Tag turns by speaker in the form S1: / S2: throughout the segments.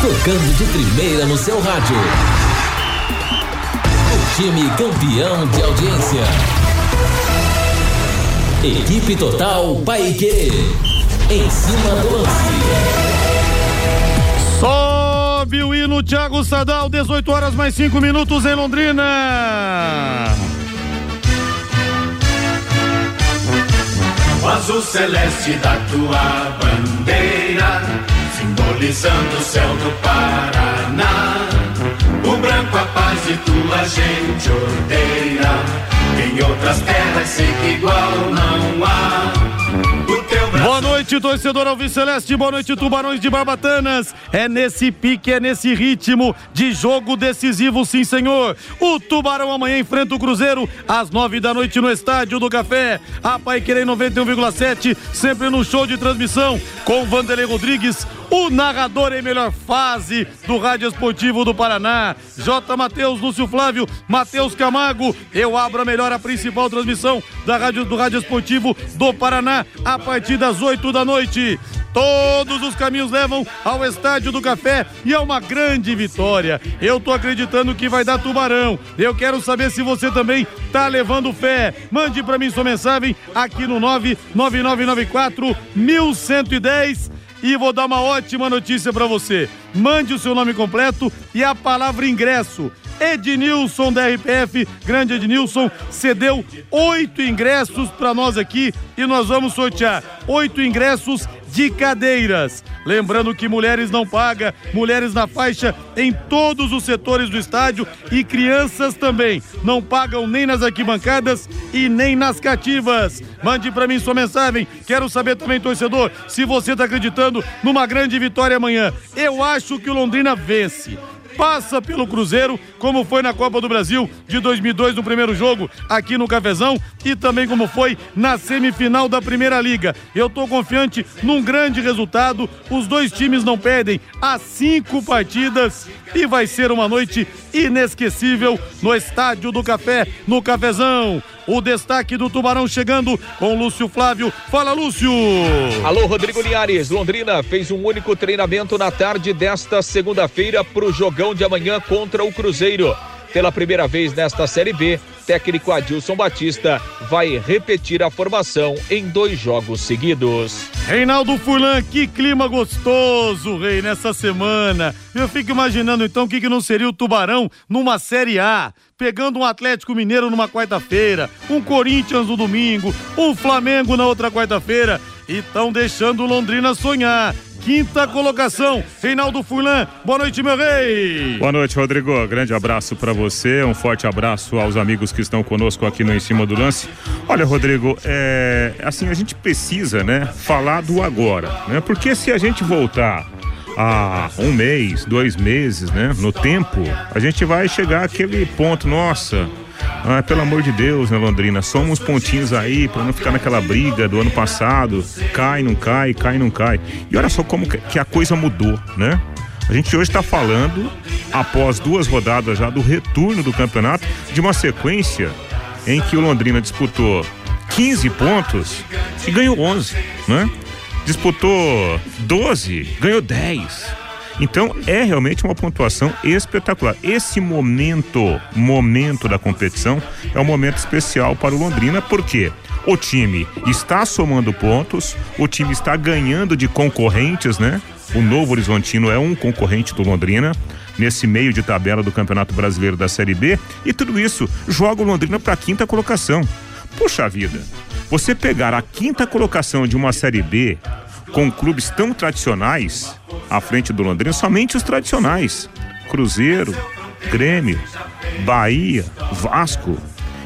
S1: tocando de primeira no seu rádio. O time campeão de audiência. Equipe Total Paique. Em cima do lance.
S2: Sobe o hino Thiago Sadal, 18 horas mais 5 minutos em Londrina.
S3: O azul celeste da tua bandeira, simbolizando o céu do Paraná. O branco a paz e tua gente odeia. Em outras terras sei que igual não há.
S2: Boa noite, torcedor Alves Celeste. Boa noite, Tubarões de Barbatanas. É nesse pique, é nesse ritmo de jogo decisivo, sim, senhor. O Tubarão amanhã enfrenta o Cruzeiro às nove da noite no Estádio do Café. A Pai Querer 91,7, sempre no show de transmissão com Vanderlei Rodrigues, o narrador em melhor fase do Rádio Esportivo do Paraná. J. Matheus, Lúcio Flávio, Matheus Camargo. Eu abro a melhor, a principal transmissão da rádio, do Rádio Esportivo do Paraná a partir das 8 da noite. Todos os caminhos levam ao Estádio do Café e é uma grande vitória. Eu tô acreditando que vai dar tubarão. Eu quero saber se você também tá levando fé. Mande para mim sua mensagem aqui no 99994 1110 e vou dar uma ótima notícia para você. Mande o seu nome completo e a palavra ingresso. Ednilson da RPF, grande Ednilson, cedeu oito ingressos para nós aqui e nós vamos sortear oito ingressos de cadeiras. Lembrando que mulheres não paga, mulheres na faixa em todos os setores do estádio e crianças também não pagam nem nas arquibancadas e nem nas cativas. Mande para mim sua mensagem. Quero saber também, torcedor, se você está acreditando numa grande vitória amanhã. Eu acho que o Londrina vence passa pelo Cruzeiro, como foi na Copa do Brasil de 2002 no primeiro jogo aqui no Cafezão e também como foi na semifinal da Primeira Liga. Eu tô confiante num grande resultado. Os dois times não perdem há cinco partidas e vai ser uma noite inesquecível no Estádio do Café, no Cafezão. O destaque do Tubarão chegando com Lúcio Flávio. Fala, Lúcio!
S4: Alô, Rodrigo Linhares. Londrina fez um único treinamento na tarde desta segunda-feira para o jogão de amanhã contra o Cruzeiro. Pela primeira vez nesta Série B, técnico Adilson Batista vai repetir a formação em dois jogos seguidos.
S2: Reinaldo Furlan, que clima gostoso, rei, nessa semana. Eu fico imaginando então o que, que não seria o Tubarão numa Série A. Pegando um Atlético Mineiro numa quarta-feira, um Corinthians no domingo, um Flamengo na outra quarta-feira. E estão deixando o Londrina sonhar quinta colocação. Reinaldo Furlan, boa noite, meu rei.
S5: Boa noite, Rodrigo. Grande abraço para você, um forte abraço aos amigos que estão conosco aqui no Em Cima do Lance. Olha, Rodrigo, é assim, a gente precisa, né, falar do agora, né? Porque se a gente voltar a um mês, dois meses, né, no tempo, a gente vai chegar àquele ponto, nossa, ah, pelo amor de Deus, né, Londrina? Somos pontinhos aí para não ficar naquela briga do ano passado. Cai, não cai, cai, não cai. E olha só como que a coisa mudou, né? A gente hoje está falando, após duas rodadas já do retorno do campeonato, de uma sequência em que o Londrina disputou 15 pontos e ganhou 11, né? Disputou 12, ganhou 10. Então é realmente uma pontuação espetacular. Esse momento, momento da competição, é um momento especial para o Londrina, porque o time está somando pontos, o time está ganhando de concorrentes, né? O Novo Horizontino é um concorrente do Londrina nesse meio de tabela do Campeonato Brasileiro da Série B e tudo isso joga o Londrina para a quinta colocação. Puxa vida, você pegar a quinta colocação de uma Série B com clubes tão tradicionais à frente do Londrina, somente os tradicionais. Cruzeiro, Grêmio, Bahia, Vasco.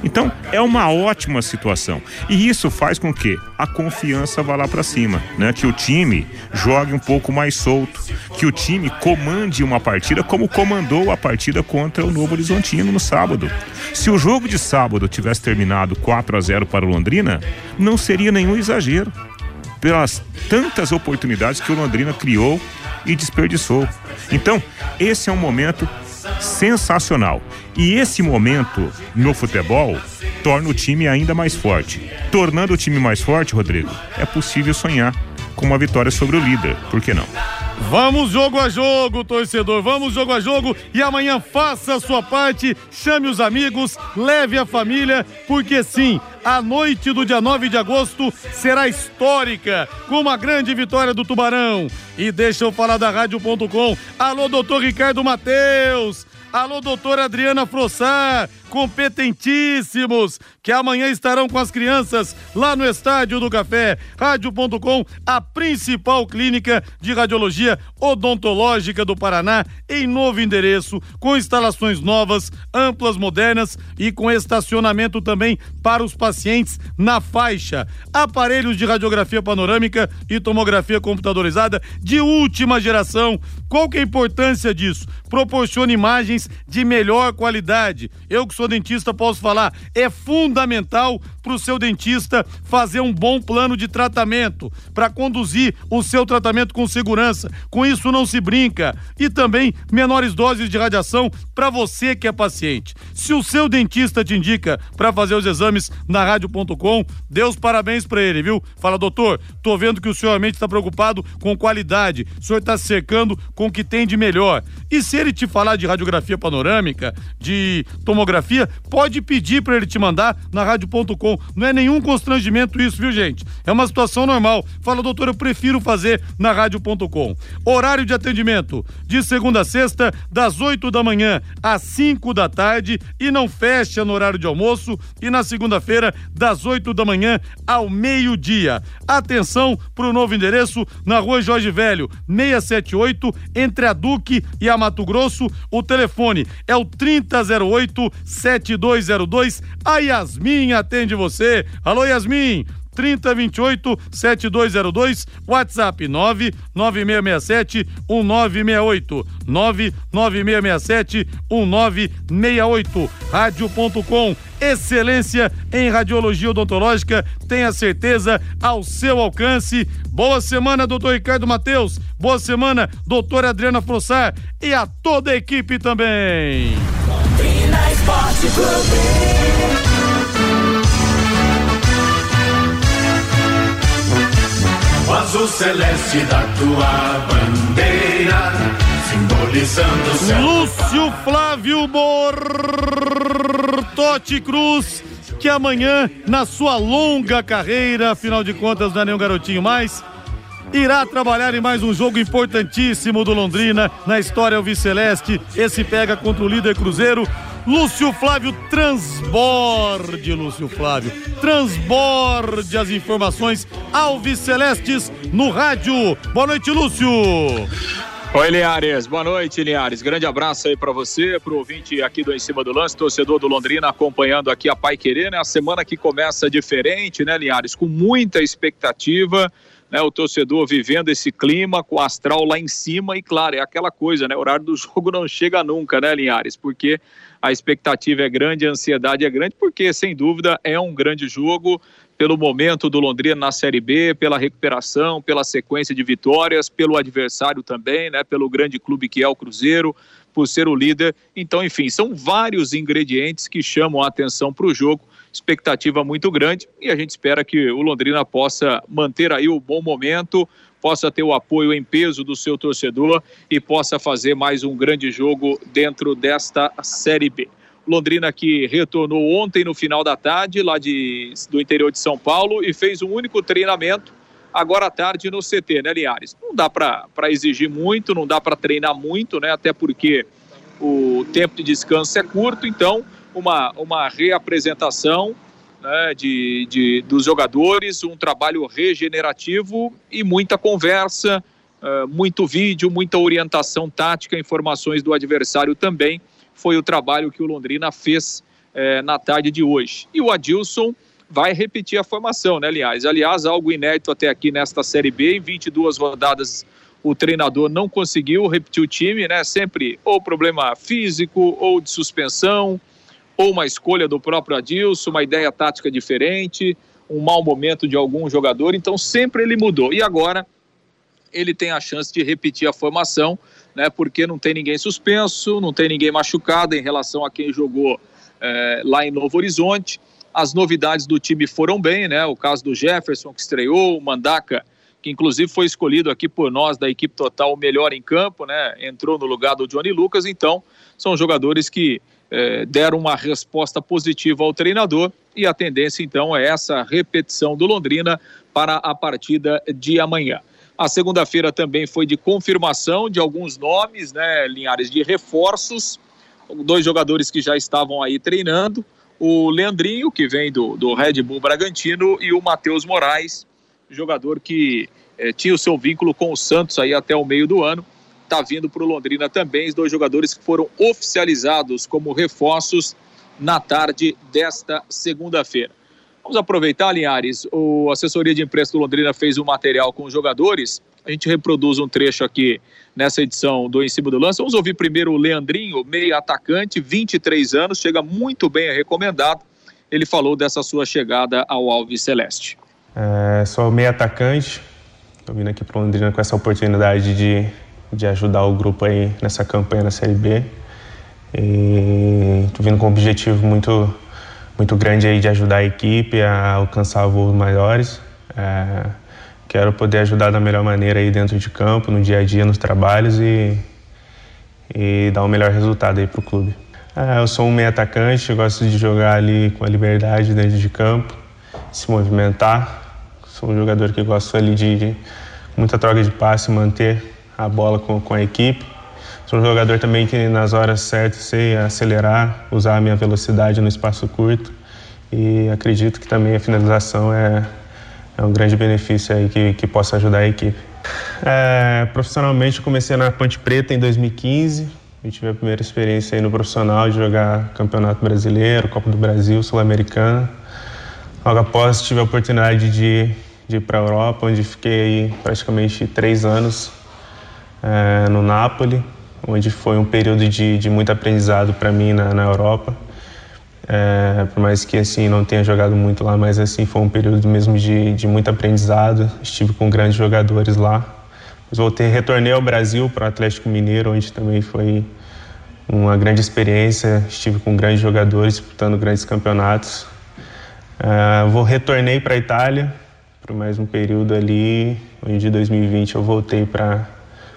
S5: Então, é uma ótima situação. E isso faz com que a confiança vá lá para cima, né? Que o time jogue um pouco mais solto, que o time comande uma partida como comandou a partida contra o Novo Horizontino no sábado. Se o jogo de sábado tivesse terminado 4 a 0 para o Londrina, não seria nenhum exagero pelas tantas oportunidades que o Londrina criou e desperdiçou. Então, esse é um momento sensacional. E esse momento no futebol torna o time ainda mais forte. Tornando o time mais forte, Rodrigo, é possível sonhar com uma vitória sobre o líder. Por que não?
S2: Vamos jogo a jogo, torcedor. Vamos jogo a jogo e amanhã faça a sua parte, chame os amigos, leve a família, porque sim, a noite do dia 9 de agosto será histórica, com uma grande vitória do Tubarão. E deixa eu falar da Rádio.com. Alô, doutor Ricardo Mateus. Alô, doutora Adriana Frossar, competentíssimos, que amanhã estarão com as crianças lá no Estádio do Café. Rádio.com, a principal clínica de radiologia odontológica do Paraná, em novo endereço, com instalações novas, amplas, modernas e com estacionamento também para os pacientes na faixa. Aparelhos de radiografia panorâmica e tomografia computadorizada de última geração. Qual que é a importância disso? Proporciona imagens de melhor qualidade. Eu que sou dentista posso falar, é fundamental para o seu dentista fazer um bom plano de tratamento para conduzir o seu tratamento com segurança. Com isso não se brinca. E também menores doses de radiação para você que é paciente. Se o seu dentista te indica para fazer os exames na rádio.com, dê os parabéns para ele, viu? Fala, doutor, tô vendo que o senhor realmente está preocupado com qualidade. O senhor está cercando com o que tem de melhor. E se ele te falar de radiografia panorâmica, de tomografia, pode pedir para ele te mandar na rádio.com. Não é nenhum constrangimento isso, viu, gente? É uma situação normal. Fala, doutor, eu prefiro fazer na rádio.com. Horário de atendimento de segunda a sexta, das 8 da manhã às 5 da tarde e não fecha no horário de almoço e na segunda-feira, das 8 da manhã ao meio-dia. Atenção para o novo endereço na rua Jorge Velho, 678, entre a Duque e a Mato Grosso. O telefone é o 3008 7202. A Yasmin atende você. Alô, Yasmin. 3028 7202, WhatsApp 99667 1968, 99667 1968, rádio.com, excelência em radiologia odontológica, tenha certeza ao seu alcance. Boa semana, doutor Ricardo Mateus, boa semana, doutora Adriana Frossar e a toda a equipe também. Londrina Esporte Clube.
S3: Azul celeste da tua bandeira, simbolizando o céu.
S2: Lúcio Flávio Bortotti Cruz, que amanhã, na sua longa carreira, afinal de contas, não é nenhum garotinho mais, irá trabalhar em mais um jogo importantíssimo do Londrina na história Alviceleste. Esse pega contra o líder Cruzeiro Lúcio Flávio, transborde, Lúcio Flávio, transborde as informações Alves Celestes no rádio. Boa noite, Lúcio.
S4: Oi, Linhares. Boa noite, Linhares. Grande abraço aí para você, pro ouvinte aqui do Em Cima do Lance, torcedor do Londrina, acompanhando aqui a Pai Querer, né? A semana que começa diferente, né, Linhares? Com muita expectativa né, o torcedor vivendo esse clima com o astral lá em cima e claro, é aquela coisa, né, o horário do jogo não chega nunca, né, Linhares, porque a expectativa é grande, a ansiedade é grande, porque sem dúvida é um grande jogo pelo momento do Londrina na Série B, pela recuperação, pela sequência de vitórias, pelo adversário também, né, pelo grande clube que é o Cruzeiro, por ser o líder. Então, enfim, são vários ingredientes que chamam a atenção para o jogo expectativa muito grande e a gente espera que o Londrina possa manter aí o bom momento, possa ter o apoio em peso do seu torcedor e possa fazer mais um grande jogo dentro desta Série B. Londrina que retornou ontem no final da tarde, lá de, do interior de São Paulo, e fez um único treinamento agora à tarde no CT, né, Liares? Não dá para exigir muito, não dá para treinar muito, né? Até porque o tempo de descanso é curto, então uma, uma reapresentação né, de, de, dos jogadores, um trabalho regenerativo e muita conversa, uh, muito vídeo, muita orientação tática, informações do adversário também. Foi o trabalho que o Londrina fez uh, na tarde de hoje. E o Adilson vai repetir a formação, né, aliás? Aliás, algo inédito até aqui nesta Série B, em 22 rodadas o treinador não conseguiu repetir o time, né? Sempre ou problema físico ou de suspensão, ou uma escolha do próprio Adilson, uma ideia tática diferente, um mau momento de algum jogador, então sempre ele mudou. E agora ele tem a chance de repetir a formação, né? Porque não tem ninguém suspenso, não tem ninguém machucado em relação a quem jogou é, lá em Novo Horizonte. As novidades do time foram bem, né? O caso do Jefferson que estreou, o Mandaca que inclusive foi escolhido aqui por nós da equipe total o melhor em campo, né? Entrou no lugar do Johnny Lucas, então são jogadores que eh, deram uma resposta positiva ao treinador e a tendência então é essa repetição do Londrina para a partida de amanhã. A segunda-feira também foi de confirmação de alguns nomes, né, Linhares, de reforços, dois jogadores que já estavam aí treinando, o Leandrinho, que vem do, do Red Bull Bragantino, e o Matheus Moraes, jogador que eh, tinha o seu vínculo com o Santos aí até o meio do ano, está vindo para o Londrina também, os dois jogadores que foram oficializados como reforços na tarde desta segunda-feira. Vamos aproveitar, Linhares, o assessoria de imprensa do Londrina fez um material com os jogadores. A gente reproduz um trecho aqui nessa edição do Em Cima do Lance. Vamos ouvir primeiro o Leandrinho, meio atacante, 23 anos, chega muito bem, é recomendado. Ele falou dessa sua chegada ao Alves Celeste.
S6: É, sou meio atacante, estou vindo aqui para Londrina com essa oportunidade de, de ajudar o grupo aí nessa campanha na Série B. E estou vindo com um objetivo muito muito grande aí de ajudar a equipe a alcançar voos maiores. É, quero poder ajudar da melhor maneira aí dentro de campo, no dia a dia, nos trabalhos e, e dar o melhor resultado aí para o clube. É, eu sou um meio atacante, gosto de jogar ali com a liberdade dentro de campo, se movimentar. Sou um jogador que gosto ali de, de muita troca de passe, manter a bola com, com a equipe. Sou um jogador também que nas horas certas sei acelerar, usar a minha velocidade no espaço curto e acredito que também a finalização é, é um grande benefício aí que, que possa ajudar a equipe. É, profissionalmente comecei na Ponte Preta em 2015, eu tive a primeira experiência aí no profissional de jogar Campeonato Brasileiro, Copa do Brasil, Sul-Americana. Logo após tive a oportunidade de, de ir para a Europa, onde fiquei praticamente três anos é, no Napoli onde foi um período de, de muito aprendizado para mim na, na Europa. É, por mais que assim não tenha jogado muito lá, mas assim foi um período mesmo de, de muito aprendizado. Estive com grandes jogadores lá. Mas voltei, retornei ao Brasil para o Atlético Mineiro, onde também foi uma grande experiência. Estive com grandes jogadores disputando grandes campeonatos. É, vou retornei para a Itália por mais um período ali, onde em 2020 eu voltei para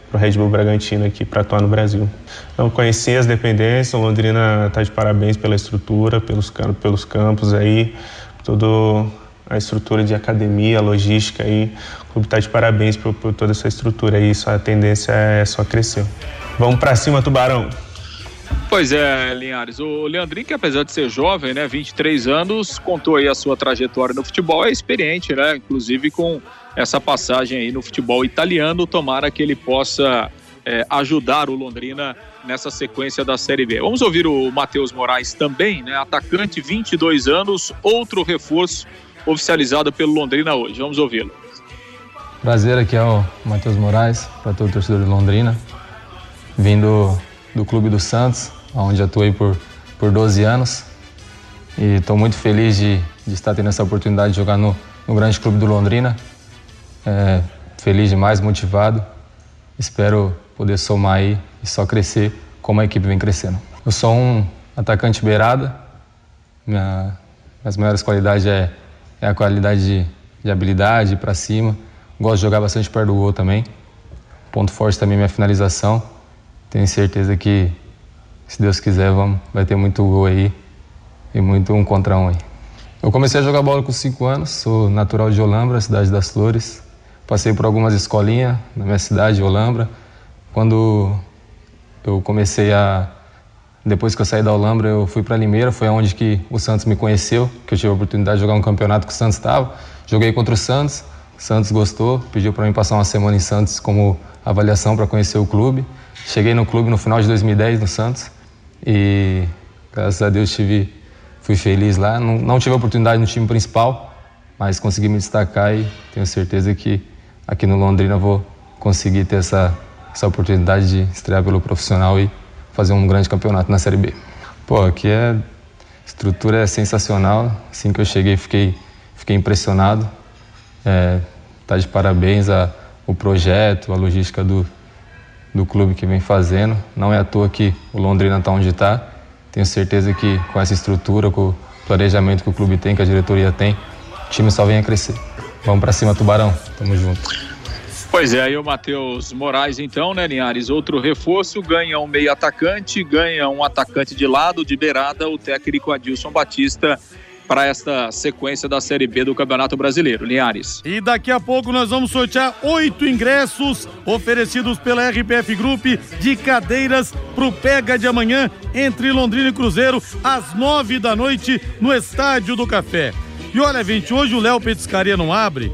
S6: para o Red Bull Bragantino aqui para atuar no Brasil. Então conheci as dependências, Londrina está de parabéns pela estrutura, pelos, pelos campos aí, toda a estrutura de academia, logística aí, o clube está de parabéns por, por, toda essa estrutura aí, a tendência é só crescer. Vamos para cima, Tubarão!
S4: Pois é, Linhares. O Leandrinho, que apesar de ser jovem, né, 23 anos, contou aí a sua trajetória no futebol, é experiente, né, inclusive com essa passagem aí no futebol italiano. Tomara que ele possa é, ajudar o Londrina nessa sequência da Série B. Vamos ouvir o Matheus Moraes também, né? Atacante, 22 anos, outro reforço oficializado pelo Londrina hoje. Vamos ouvi-lo.
S7: Prazer, aqui é o Matheus Moraes, para todo torcedor de Londrina, vindo do Clube do Santos, onde atuei por, por 12 anos. E estou muito feliz de, de, estar tendo essa oportunidade de jogar no, no grande clube do Londrina, é, feliz demais, motivado. Espero poder somar aí e só crescer como a equipe vem crescendo. Eu sou um atacante beirada. Minha, minhas maiores qualidades é, é a qualidade de, de habilidade para cima. Gosto de jogar bastante perto do gol também. Ponto forte também é minha finalização. Tenho certeza que, se Deus quiser, vamos, vai ter muito gol aí e muito um contra um aí. Eu comecei a jogar bola com 5 anos, sou natural de Olambra, cidade das Flores. Passei por algumas escolinhas na minha cidade, Olambra. Quando eu comecei a depois que eu saí da Olambra, eu fui para Limeira, foi onde que o Santos me conheceu, que eu tive a oportunidade de jogar um campeonato que o Santos estava. Joguei contra o Santos, Santos gostou, pediu para mim passar uma semana em Santos como avaliação para conhecer o clube. Cheguei no clube no final de 2010 no Santos e graças a Deus tive fui feliz lá. Não, não tive oportunidade no time principal, mas consegui me destacar e tenho certeza que aqui no Londrina vou conseguir ter essa, essa oportunidade de estrear pelo profissional e fazer um grande campeonato na Série B. Pô, aqui é a estrutura é sensacional. Assim que eu cheguei, fiquei fiquei impressionado. É, tá de parabéns a, o projeto, a logística do, do clube que vem fazendo. Não é à toa que o Londrina está onde está. Tenho certeza que com essa estrutura, com o planejamento que o clube tem, que a diretoria tem, o time só vem a crescer. Vamos para cima, Tubarão. Tamo junto.
S4: Pois é, aí o Matheus Moraes, então, né, Linhares? Outro reforço, ganha um meio atacante, ganha um atacante de lado, de beirada, o técnico Adilson Batista para esta sequência da Série B do Campeonato Brasileiro. Linhares.
S2: E daqui a pouco nós vamos sortear oito ingressos oferecidos pela RPF Group de cadeiras para o Pega de amanhã entre Londrina e Cruzeiro às nove da noite no Estádio do Café. E olha, gente, hoje o Léo Petiscaria não abre,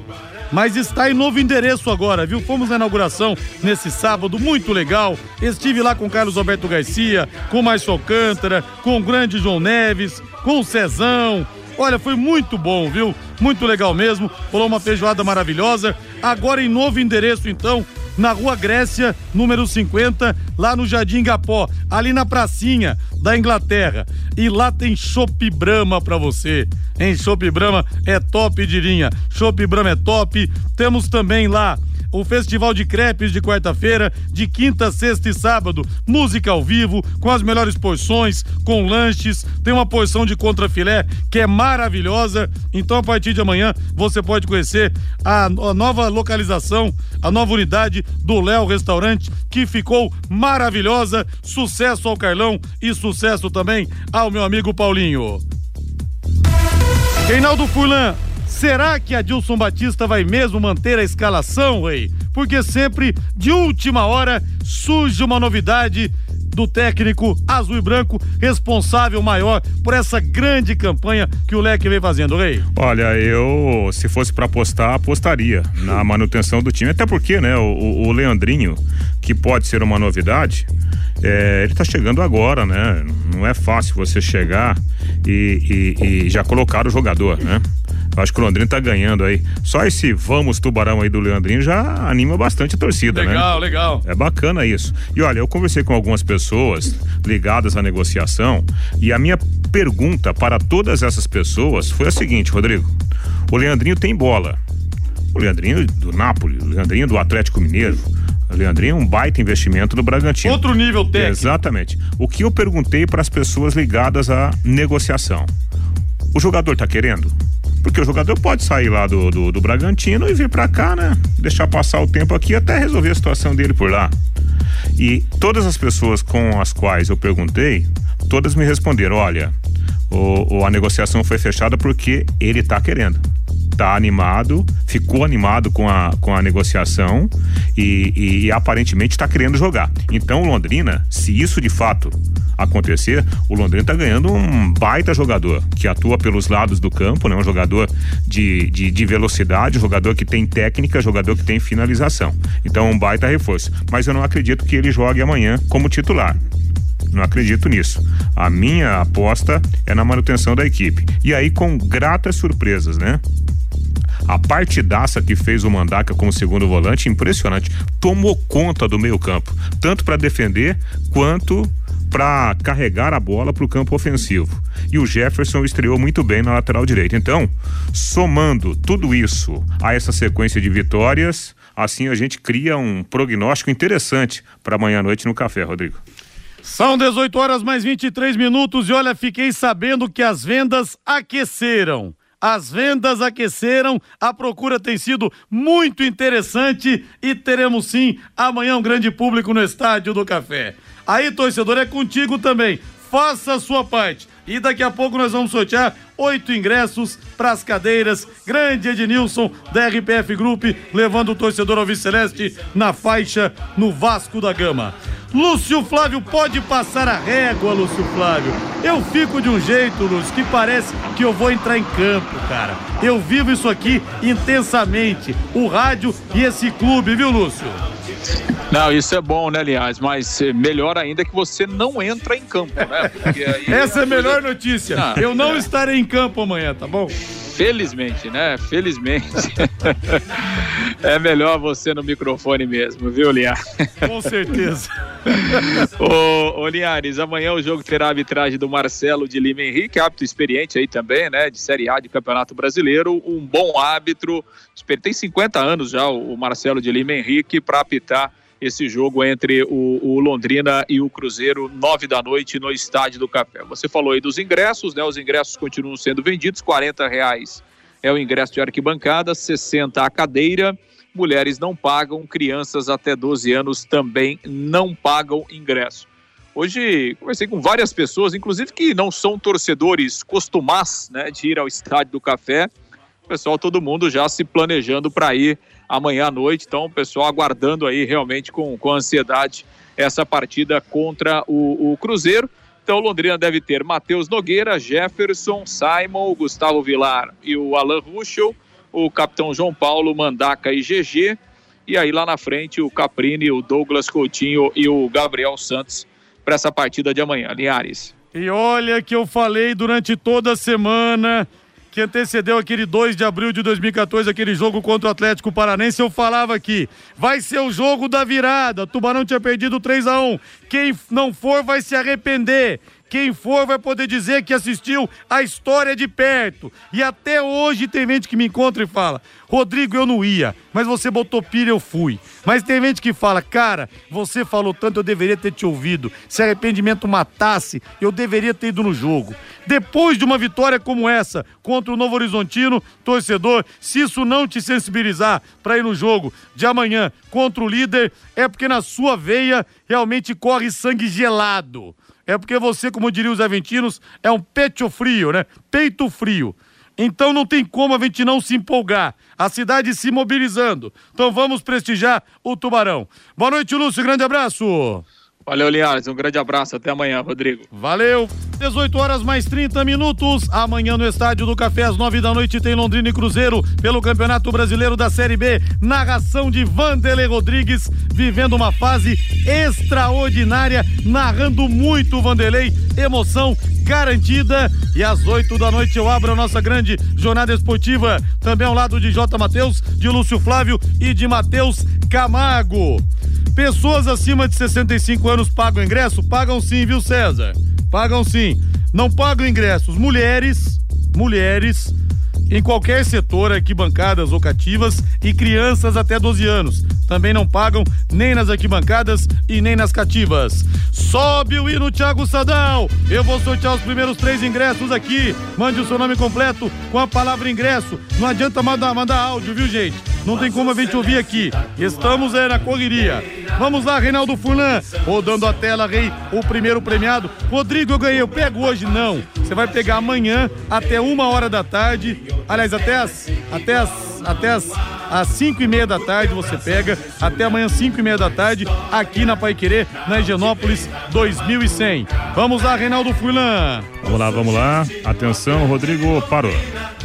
S2: mas está em novo endereço agora, viu? Fomos na inauguração nesse sábado, muito legal. Estive lá com Carlos Alberto Garcia, com Márcio Alcântara, com o grande João Neves, com o Cezão, Olha, foi muito bom, viu? Muito legal mesmo. Falou uma feijoada maravilhosa. Agora em novo endereço, então, na Rua Grécia, número 50, lá no Jardim Gapó, ali na pracinha da Inglaterra. E lá tem Chopp Brahma pra você. Em Chopp Brahma é top de linha. Chopp Brahma é top. Temos também lá o Festival de Crepes de quarta-feira, de quinta, sexta e sábado. Música ao vivo, com as melhores porções, com lanches. Tem uma porção de contrafilé que é maravilhosa. Então, a partir de amanhã, você pode conhecer a, a nova localização, a nova unidade do Léo Restaurante, que ficou maravilhosa. Sucesso ao Carlão e sucesso também ao meu amigo Paulinho. Reinaldo Furlan, Será que Adilson Batista vai mesmo manter a escalação, Rei? Porque sempre, de última hora, surge uma novidade do técnico azul e branco, responsável maior por essa grande campanha que o Leque vem fazendo, Rei?
S5: Olha, eu, se fosse para apostar, apostaria na manutenção do time. Até porque, né, o, o Leandrinho, que pode ser uma novidade, é, ele tá chegando agora, né? Não é fácil você chegar e, e, e já colocar o jogador, né? Acho que o Londrina tá ganhando aí. Só esse vamos tubarão aí do Leandrinho já anima bastante a torcida,
S2: legal,
S5: né?
S2: Legal, legal.
S5: É bacana isso. E olha, eu conversei com algumas pessoas ligadas à negociação e a minha pergunta para todas essas pessoas foi a seguinte, Rodrigo. O Leandrinho tem bola. O Leandrinho do Napoli, o Leandrinho do Atlético Mineiro. O Leandrinho é um baita investimento no Bragantino.
S2: Outro nível técnico.
S5: Exatamente. O que eu perguntei para as pessoas ligadas à negociação. O jogador tá querendo? Porque o jogador pode sair lá do, do, do Bragantino e vir para cá, né? Deixar passar o tempo aqui até resolver a situação dele por lá. E todas as pessoas com as quais eu perguntei, todas me responderam: olha, o, o a negociação foi fechada porque ele tá querendo tá animado, ficou animado com a, com a negociação e, e, e aparentemente está querendo jogar. Então, Londrina, se isso de fato acontecer, o Londrina está ganhando um baita jogador que atua pelos lados do campo, né? Um jogador de, de, de velocidade, jogador que tem técnica, jogador que tem finalização. Então, um baita reforço. Mas eu não acredito que ele jogue amanhã como titular. Não acredito nisso. A minha aposta é na manutenção da equipe. E aí com gratas surpresas, né? A partidaça que fez o Mandaca como segundo volante, impressionante. Tomou conta do meio-campo, tanto para defender quanto para carregar a bola para o campo ofensivo. E o Jefferson estreou muito bem na lateral direita. Então, somando tudo isso a essa sequência de vitórias, assim a gente cria um prognóstico interessante para amanhã à noite no café, Rodrigo.
S2: São 18 horas mais 23 minutos e olha, fiquei sabendo que as vendas aqueceram. As vendas aqueceram, a procura tem sido muito interessante e teremos sim amanhã um grande público no Estádio do Café. Aí, torcedor, é contigo também. Faça a sua parte. E daqui a pouco nós vamos sortear oito ingressos para as cadeiras. Grande Ednilson da RPF Group, levando o torcedor ao Celeste na faixa no Vasco da Gama. Lúcio Flávio pode passar a régua, Lúcio Flávio. Eu fico de um jeito, Lúcio, que parece que eu vou entrar em campo, cara. Eu vivo isso aqui intensamente. O rádio e esse clube, viu, Lúcio?
S4: Não, isso é bom, né, aliás, mas melhor ainda que você não entra em campo, né?
S2: Essa é a melhor notícia. Ah, eu não é. estarei em campo amanhã, tá bom?
S4: Felizmente, né? Felizmente. é melhor você no microfone mesmo, viu, Liar?
S2: Com certeza.
S4: ô, ô Linhares, amanhã o jogo terá a arbitragem do Marcelo de Lima Henrique, árbitro experiente aí também, né? De Série A de Campeonato Brasileiro, um bom árbitro. Tem 50 anos já o Marcelo de Lima Henrique para apitar esse jogo entre o, o, Londrina e o Cruzeiro, nove da noite, no Estádio do Café. Você falou aí dos ingressos, né? Os ingressos continuam sendo vendidos, 40 reais é o ingresso de arquibancada, 60 a cadeira, mulheres não pagam, crianças até 12 anos também não pagam ingresso. Hoje conversei com várias pessoas, inclusive que não são torcedores costumás né, de ir ao estádio do café. O pessoal, todo mundo já se planejando para ir amanhã à noite. Então, o pessoal aguardando aí realmente com, com ansiedade essa partida contra o, o Cruzeiro. Então, Londrina deve ter Matheus Nogueira, Jefferson, Simon, Gustavo Vilar e o Alan Ruschel, o capitão João Paulo, Mandaca e GG. E aí lá na frente o Caprini, o Douglas Coutinho e o Gabriel Santos para essa partida de amanhã. Linhares.
S2: E olha que eu falei durante toda a semana que antecedeu aquele 2 de abril de 2014, aquele jogo contra o Atlético Paranense, eu falava aqui, vai ser o jogo da virada. Tubarão tinha perdido 3 a 1 Quem não for vai se arrepender. Quem for vai poder dizer que assistiu a história de perto. E até hoje tem gente que me encontra e fala: Rodrigo, eu não ia, mas você botou pilha, eu fui. Mas tem gente que fala: Cara, você falou tanto, eu deveria ter te ouvido. Se arrependimento matasse, eu deveria ter ido no jogo. Depois de uma vitória como essa contra o Novo Horizontino, torcedor, se isso não te sensibilizar para ir no jogo de amanhã contra o líder, é porque na sua veia realmente corre sangue gelado é porque você, como diriam os aventinos, é um pecho frio, né? Peito frio. Então não tem como a gente não se empolgar. A cidade se mobilizando. Então vamos prestigiar o Tubarão. Boa noite, Lúcio. Grande abraço.
S4: Valeu, Linhares. Um grande abraço. Até amanhã, Rodrigo.
S2: Valeu. 18 horas mais 30 minutos. Amanhã no Estádio do Café, às 9 da noite, tem Londrina e Cruzeiro pelo Campeonato Brasileiro da Série B. Narração de Vanderlei Rodrigues, vivendo uma fase extraordinária, narrando muito Vanderlei. Emoção garantida. E às 8 da noite eu abro a nossa grande jornada esportiva, também ao lado de J. Matheus, de Lúcio Flávio e de Matheus Camargo. Pessoas acima de 65 anos pagam ingresso? Pagam sim, viu, César? Pagam sim. Não pagam ingressos. Mulheres, mulheres em qualquer setor, arquibancadas ou cativas e crianças até 12 anos. Também não pagam nem nas arquibancadas e nem nas cativas. Sobe o hino Thiago Sadal. Eu vou sortear os primeiros três ingressos aqui. Mande o seu nome completo com a palavra ingresso. Não adianta mandar, mandar áudio, viu, gente? Não tem como a gente ouvir aqui. Estamos é, na correria. Vamos lá, Reinaldo Furlan. Rodando a tela, Rei, o primeiro premiado. Rodrigo, eu ganhei. Eu pego hoje? Não. Você vai pegar amanhã até uma hora da tarde. Aliás, até as. Até as. Até as. Às 5 e meia da tarde você pega, até amanhã 5 e meia da tarde, aqui na Pai Querer, na Higienópolis 2100. Vamos lá, Reinaldo Furlan.
S5: Vamos lá, vamos lá. Atenção, Rodrigo parou.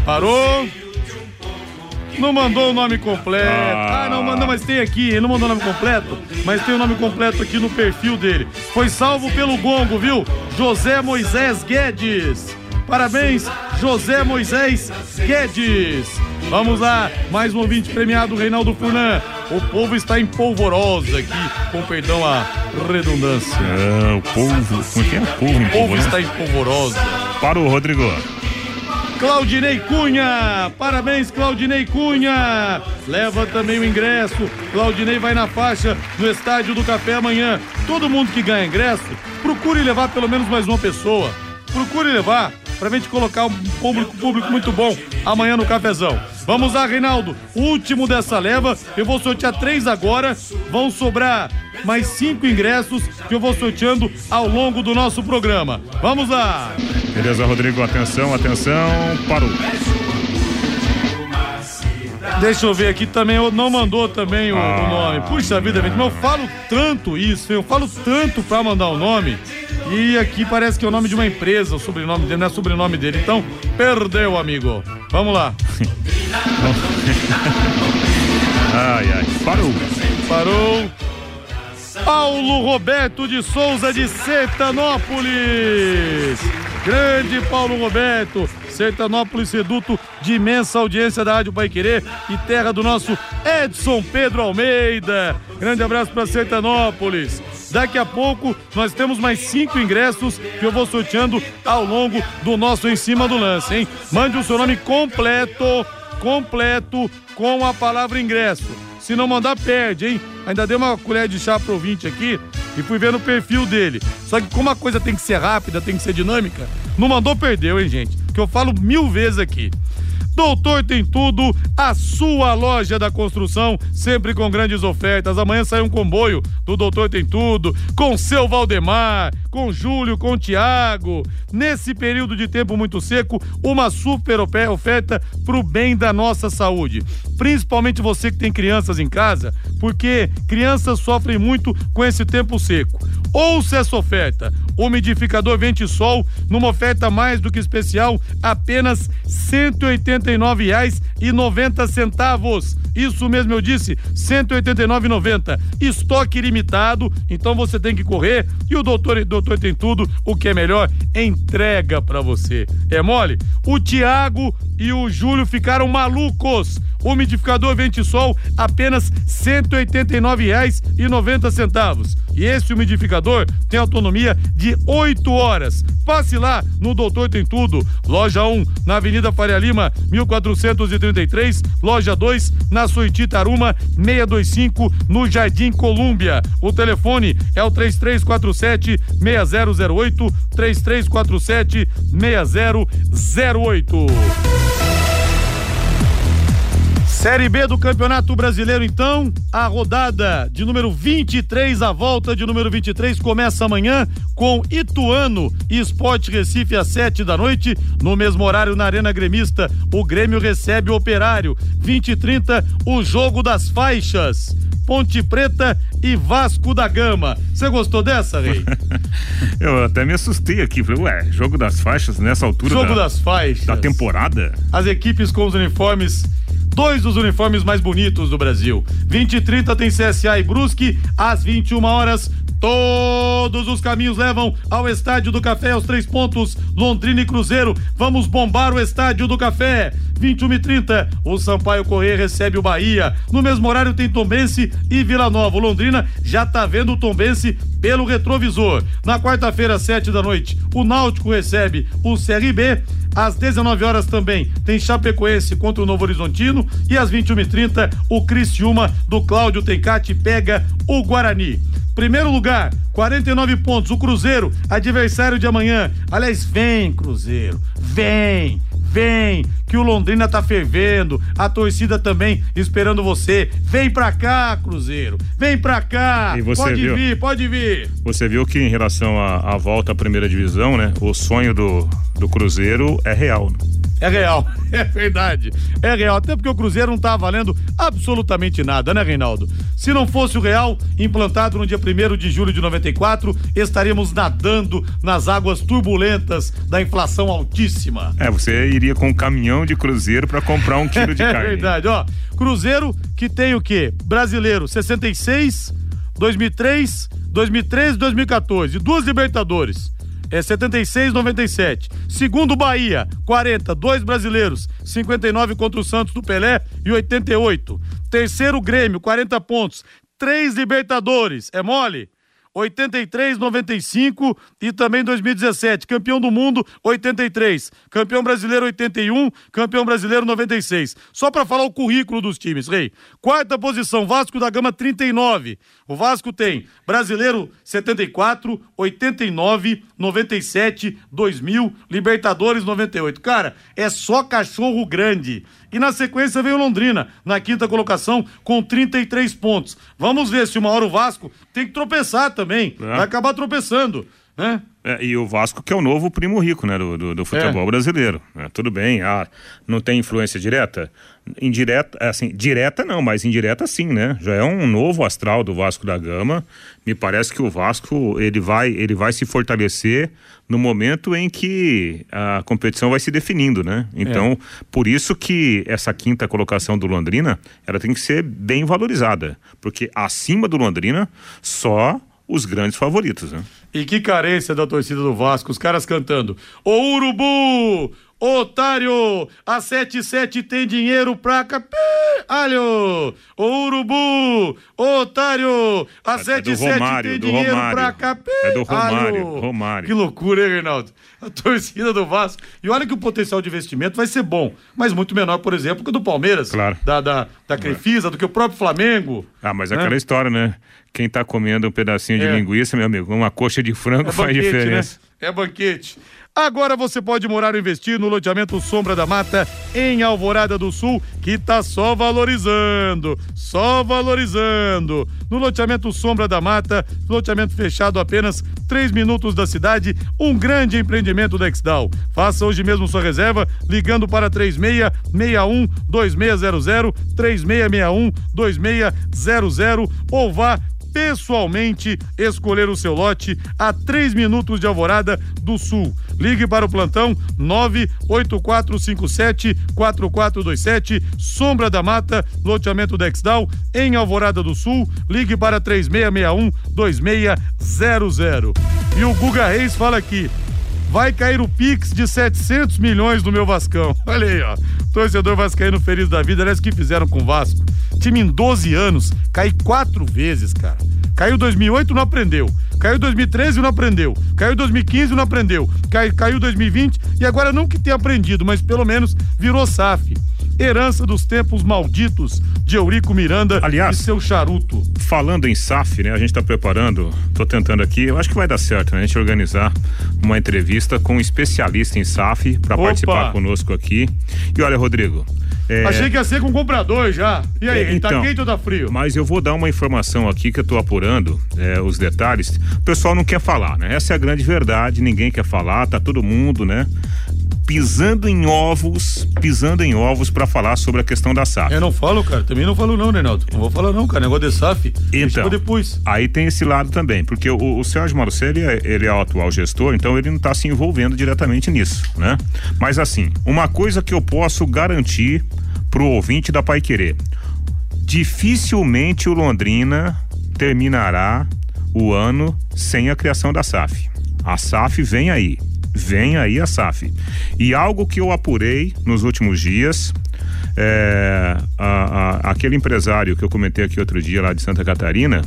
S2: Parou. Não mandou o nome completo. Ah, ah não mandou, mas tem aqui. Ele não mandou o nome completo, mas tem o nome completo aqui no perfil dele. Foi salvo pelo gongo, viu? José Moisés Guedes. Parabéns, José Moisés Guedes. Vamos lá, mais um ouvinte premiado, Reinaldo Furnan. O povo está em polvorosa aqui, com perdão à redundância.
S5: É, o povo, como é que é? O povo,
S2: o povo está em polvorosa.
S5: Parou, Rodrigo.
S2: Claudinei Cunha. Parabéns, Claudinei Cunha. Leva também o ingresso. Claudinei vai na faixa no Estádio do Café amanhã. Todo mundo que ganha ingresso, procure levar pelo menos mais uma pessoa. Procure levar pra gente colocar um público, público muito bom amanhã no cafezão. Vamos lá, Reinaldo. Último dessa leva. Eu vou sortear três agora. Vão sobrar mais cinco ingressos que eu vou sorteando ao longo do nosso programa. Vamos lá.
S5: Beleza, Rodrigo. Atenção, atenção. Parou.
S2: Deixa eu ver aqui também, não mandou também o, ah. o nome. Puxa vida, mas eu falo tanto isso, eu falo tanto pra mandar o nome. E aqui parece que é o nome de uma empresa, o sobrenome dele, não é sobrenome dele. Então, perdeu, amigo. Vamos lá.
S5: ai, ai. Parou.
S2: Parou. Paulo Roberto de Souza de Sertanópolis. Grande Paulo Roberto, Sertanópolis Reduto de imensa audiência da Rádio Pai Querer e terra do nosso Edson Pedro Almeida. Grande abraço para Sertanópolis. Daqui a pouco nós temos mais cinco ingressos que eu vou sorteando ao longo do nosso Em Cima do Lance, hein? Mande o seu nome completo, completo, com a palavra ingresso. Se não mandar, perde, hein? Ainda dei uma colher de chá pro ouvinte aqui e fui ver no perfil dele. Só que como a coisa tem que ser rápida, tem que ser dinâmica, não mandou, perdeu, hein, gente? Que eu falo mil vezes aqui. Doutor Tem Tudo, a sua loja da construção, sempre com grandes ofertas. Amanhã sai um comboio do Doutor Tem Tudo, com seu Valdemar, com Júlio, com Tiago. Nesse período de tempo muito seco, uma super oferta pro bem da nossa saúde. Principalmente você que tem crianças em casa, porque crianças sofrem muito com esse tempo seco. Ouça essa oferta. Umidificador Ventisol, numa oferta mais do que especial, apenas R$ 189,90. Isso mesmo eu disse, R$ 189,90. Estoque limitado, então você tem que correr e o doutor, doutor tem tudo, o que é melhor, entrega para você. É mole? O Tiago e o Júlio ficaram malucos. Umidificador Ventisol, apenas R$ 189,90. E esse umidificador tem autonomia de 8 horas. Passe lá no Doutor Tem Tudo. Loja 1, na Avenida Faria Lima, 1433. Loja 2, na Suíti Taruma, 625, no Jardim Colúmbia. O telefone é o 3347 6008. 3347 6008. Série B do Campeonato Brasileiro, então, a rodada de número 23, a volta de número 23 começa amanhã com Ituano e Esporte Recife às 7 da noite. No mesmo horário, na Arena Gremista, o Grêmio recebe o Operário. 20 e 30, o jogo das faixas. Ponte Preta e Vasco da Gama. Você gostou dessa, Rei?
S5: Eu até me assustei aqui. Falei, ué, jogo das faixas nessa altura
S2: jogo
S5: da,
S2: das faixas.
S5: da temporada?
S2: As equipes com os uniformes dois dos uniformes mais bonitos do Brasil. 20 e 30 tem CSA e Brusque, às 21 horas. Todos os caminhos levam ao Estádio do Café, aos três pontos, Londrina e Cruzeiro. Vamos bombar o Estádio do Café. 21 e 30, o Sampaio Corrêa recebe o Bahia. No mesmo horário tem Tombense e Vila Nova. O Londrina já tá vendo o Tombense pelo retrovisor. Na quarta-feira, sete da noite, o Náutico recebe o CRB. Às 19 horas também tem Chapecoense contra o Novo Horizontino e às 21h30 o Criciúma do Cláudio Tencati pega o Guarani. Primeiro lugar, 49 pontos. O Cruzeiro, adversário de amanhã. Aliás, vem, Cruzeiro. Vem, vem, que o Londrina tá fervendo. A torcida também esperando você. Vem pra cá, Cruzeiro. Vem pra cá.
S5: E você
S2: pode
S5: viu?
S2: vir, pode vir.
S5: Você viu que em relação à, à volta à primeira divisão, né? O sonho do, do Cruzeiro é real. né?
S2: É real, é verdade. É real, até porque o Cruzeiro não tá valendo absolutamente nada, né, Reinaldo? Se não fosse o Real, implantado no dia 1 de julho de 94, estaríamos nadando nas águas turbulentas da inflação altíssima.
S5: É, você iria com um caminhão de Cruzeiro para comprar um quilo de
S2: é
S5: carne.
S2: verdade, ó. Cruzeiro que tem o quê? Brasileiro 66, 2003, 2013 e 2014. E duas Libertadores. É 76, 97. Segundo Bahia, 40, dois brasileiros, 59 contra o Santos do Pelé e 88. Terceiro Grêmio, 40 pontos, três Libertadores. É mole? 83, 95 e também 2017. Campeão do mundo, 83. Campeão brasileiro, 81. Campeão brasileiro, 96. Só para falar o currículo dos times, Rei. Quarta posição, Vasco da Gama, 39. O Vasco tem brasileiro, 74, 89, 97, 2000, Libertadores, 98. Cara, é só cachorro grande. E na sequência veio Londrina, na quinta colocação, com 33 pontos. Vamos ver se uma hora o Vasco tem que tropeçar também.
S5: É.
S2: Vai acabar tropeçando, né?
S5: É, e o Vasco que é o novo primo rico, né, do, do, do futebol
S2: É.
S5: brasileiro. né? tudo bem, ah, não tem influência direta? Indireta, assim, direta não, mas indireta sim, né? Já é um novo astral do Vasco da Gama. Me parece que o Vasco ele vai, ele vai se fortalecer no momento em que a competição vai se definindo, né? Então, por isso que essa quinta colocação do Londrina, ela tem que ser bem valorizada, porque acima do Londrina só os grandes favoritos, né?
S2: E que carência da torcida do Vasco, os caras cantando: Ô Urubu! Otário! A 77 tem dinheiro pra capalho! Ô Urubu! Otário! A
S5: É do
S2: 77
S5: Romário,
S2: tem dinheiro
S5: Romário.
S2: pra capalho!
S5: É do Romário, Romário.
S2: Que loucura, hein, Reinaldo? A torcida do Vasco. E olha que o potencial de investimento vai ser bom, mas muito menor, por exemplo, que o do Palmeiras.
S5: Claro.
S2: Da, da, da Crefisa, do que o próprio Flamengo.
S5: Ah, mas é
S2: né?
S5: aquela história, né? Quem tá comendo um pedacinho de
S2: É.
S5: linguiça, meu amigo, uma coxa de frango
S2: É
S5: faz
S2: banquete,
S5: diferença.
S2: né? É banquete. Agora você pode morar ou investir no loteamento Sombra da Mata, em Alvorada do Sul, que tá só valorizando, só valorizando. No loteamento Sombra da Mata, loteamento fechado apenas 3 minutos da cidade, um grande empreendimento da Exdal. Faça hoje mesmo sua reserva ligando para 3661 2600, 3661 2600 ou vá pessoalmente escolher o seu lote a 3 minutos de Alvorada do Sul. Ligue para o plantão 98457 4427, Sombra da Mata, loteamento Dexdal, em Alvorada do Sul. Ligue para 3661 2600. E o Guga Reis fala aqui: vai cair o Pix de 700 milhões no meu Vascão. Olha aí, ó. Torcedor vascaíno feliz da vida. Aliás, que fizeram com o Vasco? Time em 12 anos, cai quatro vezes, cara. Caiu 2008, não aprendeu. Caiu 2013, não aprendeu. Caiu 2015, não aprendeu. Cai, caiu 2020 e agora não que tenha aprendido, mas pelo menos virou SAF herança dos tempos malditos de Eurico Miranda
S5: Aliás,
S2: e seu charuto.
S5: Falando em SAF, né? A gente está preparando, tô tentando aqui, eu acho que vai dar certo, né? A gente organizar uma entrevista com um especialista em SAF para participar conosco aqui. E olha, Rodrigo,
S2: é... Achei que ia ser com comprador já. E aí, é, tá então, tá quente ou tá frio?
S5: Mas eu vou dar uma informação aqui que eu tô apurando é, os detalhes. O pessoal não quer falar, né? Essa é a grande verdade, ninguém quer falar, tá todo mundo, né? Pisando em ovos, pisando em ovos para falar sobre a questão da SAF.
S2: Eu não falo, cara. Também não falo não, Reinaldo. Não vou falar não, cara. Negócio de SAF.
S5: Então, depois. Aí tem esse lado também, porque o, o Sérgio Marcelo, ele, é, ele é o atual gestor, então ele não está se envolvendo diretamente nisso, né? Mas assim, uma coisa que eu posso garantir pro ouvinte da Pai Querer. Dificilmente o Londrina terminará o ano sem a criação da SAF. A SAF vem aí vem aí a SAF. E algo que eu apurei nos últimos dias, é, a, a, aquele empresário que eu comentei aqui outro dia lá de Santa Catarina,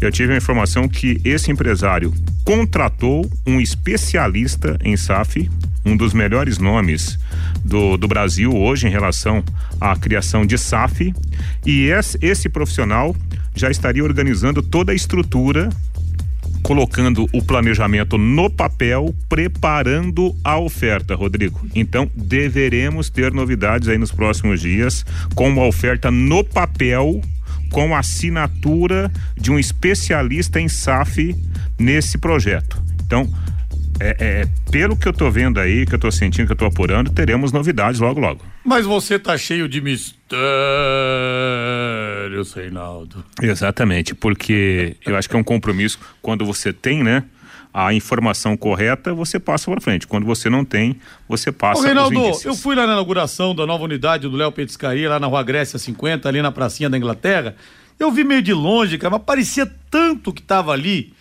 S5: eu tive a informação que esse empresário contratou um especialista em SAF, um dos melhores nomes do, do Brasil hoje em relação à criação de SAF, e esse, esse profissional já estaria organizando toda a estrutura colocando o planejamento no papel, preparando a oferta, Rodrigo. Então, deveremos ter novidades aí nos próximos dias com uma oferta no papel com a assinatura de um especialista em SAF nesse projeto. Então, é, é, pelo que eu tô vendo aí, que eu tô sentindo, que eu tô apurando, teremos novidades logo, logo.
S2: Mas você tá cheio de mistérios, Reinaldo.
S5: Exatamente, porque eu acho que é um compromisso quando você tem, né? A informação correta, você passa para frente. Quando você não tem, você passa Ô,
S2: Reinaldo, eu fui lá na inauguração da nova unidade do Léo Petiscaria, lá na Rua Grécia 50, ali na pracinha da Inglaterra. Eu vi meio de longe, cara, mas parecia tanto que tava ali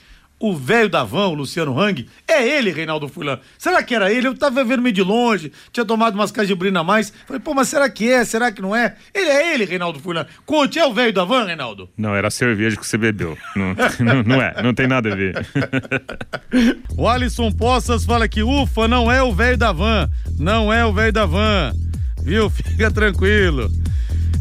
S2: o velho da van, o Luciano Hang, é ele, Reinaldo Fulan. Será que era ele? Eu tava vendo meio de longe, tinha tomado umas cajibrina a mais. Falei, pô, mas será que é? Será que não é? Ele é ele, Reinaldo Fulan. Conte, é o velho da van, Reinaldo?
S5: Não, era a cerveja que você bebeu. Não, não, não, é, não tem nada a ver.
S2: o Alisson Poças fala que, ufa, não é o velho da van. Não é o velho da van. Viu? Fica tranquilo.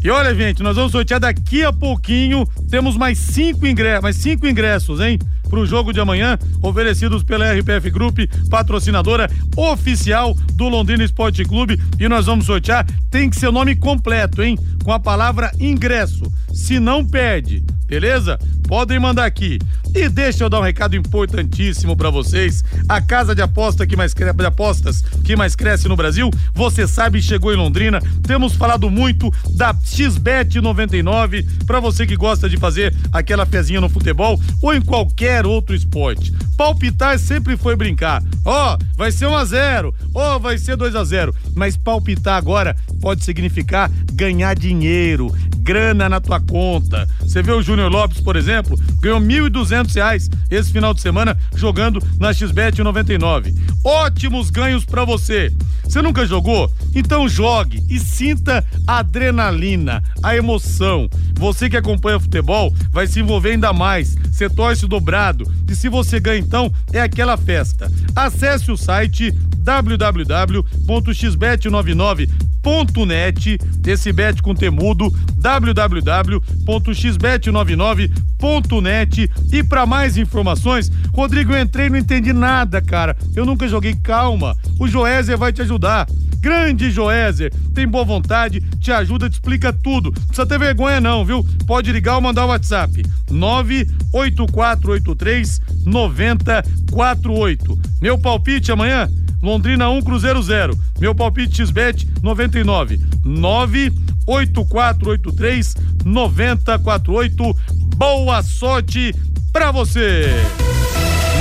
S2: E olha, gente, nós vamos sortear daqui a pouquinho. Temos mais cinco ingressos, mais cinco ingressos, hein? Para o jogo de amanhã, oferecidos pela RPF Group, patrocinadora oficial do Londrina Esporte Clube. E nós vamos sortear, tem que ser o nome completo, hein? Com a palavra ingresso. Se não perde, beleza? Podem mandar aqui. E deixa eu dar um recado importantíssimo para vocês. A casa de aposta que mais de apostas que mais cresce no Brasil, você sabe, chegou em Londrina. Temos falado muito da XBet 99 para você que gosta de fazer aquela pezinha no futebol ou em qualquer outro esporte. Palpitar sempre foi brincar. Ó, oh, vai ser 1 a 0, ó, oh, vai ser 2 a 0, mas palpitar agora pode significar ganhar dinheiro, grana na tua conta. Você vê o Júnior Lopes, por exemplo, ganhou 1.200 reais esse final de semana jogando na XBet 99. Ótimos ganhos para você. Você nunca jogou? Então jogue e sinta a adrenalina, a emoção. Você que acompanha futebol vai se envolver ainda mais. Você torce dobrado. E se você ganha, então, é aquela festa. Acesse o site www.xbet99.com xbet99.net, esse bet com temudo, www.xbet99.net e para mais informações, Rodrigo, eu entrei e não entendi nada, cara. Eu nunca joguei, calma. O Joézer vai te ajudar. Grande Joézer, tem boa vontade, te ajuda, te explica tudo. Não precisa ter vergonha não, viu? Pode ligar ou mandar o WhatsApp. 98483 9048. Meu palpite amanhã Londrina 1, Cruzeiro 0. Meu palpite XBET 99. 98483 9048. Boa sorte pra você.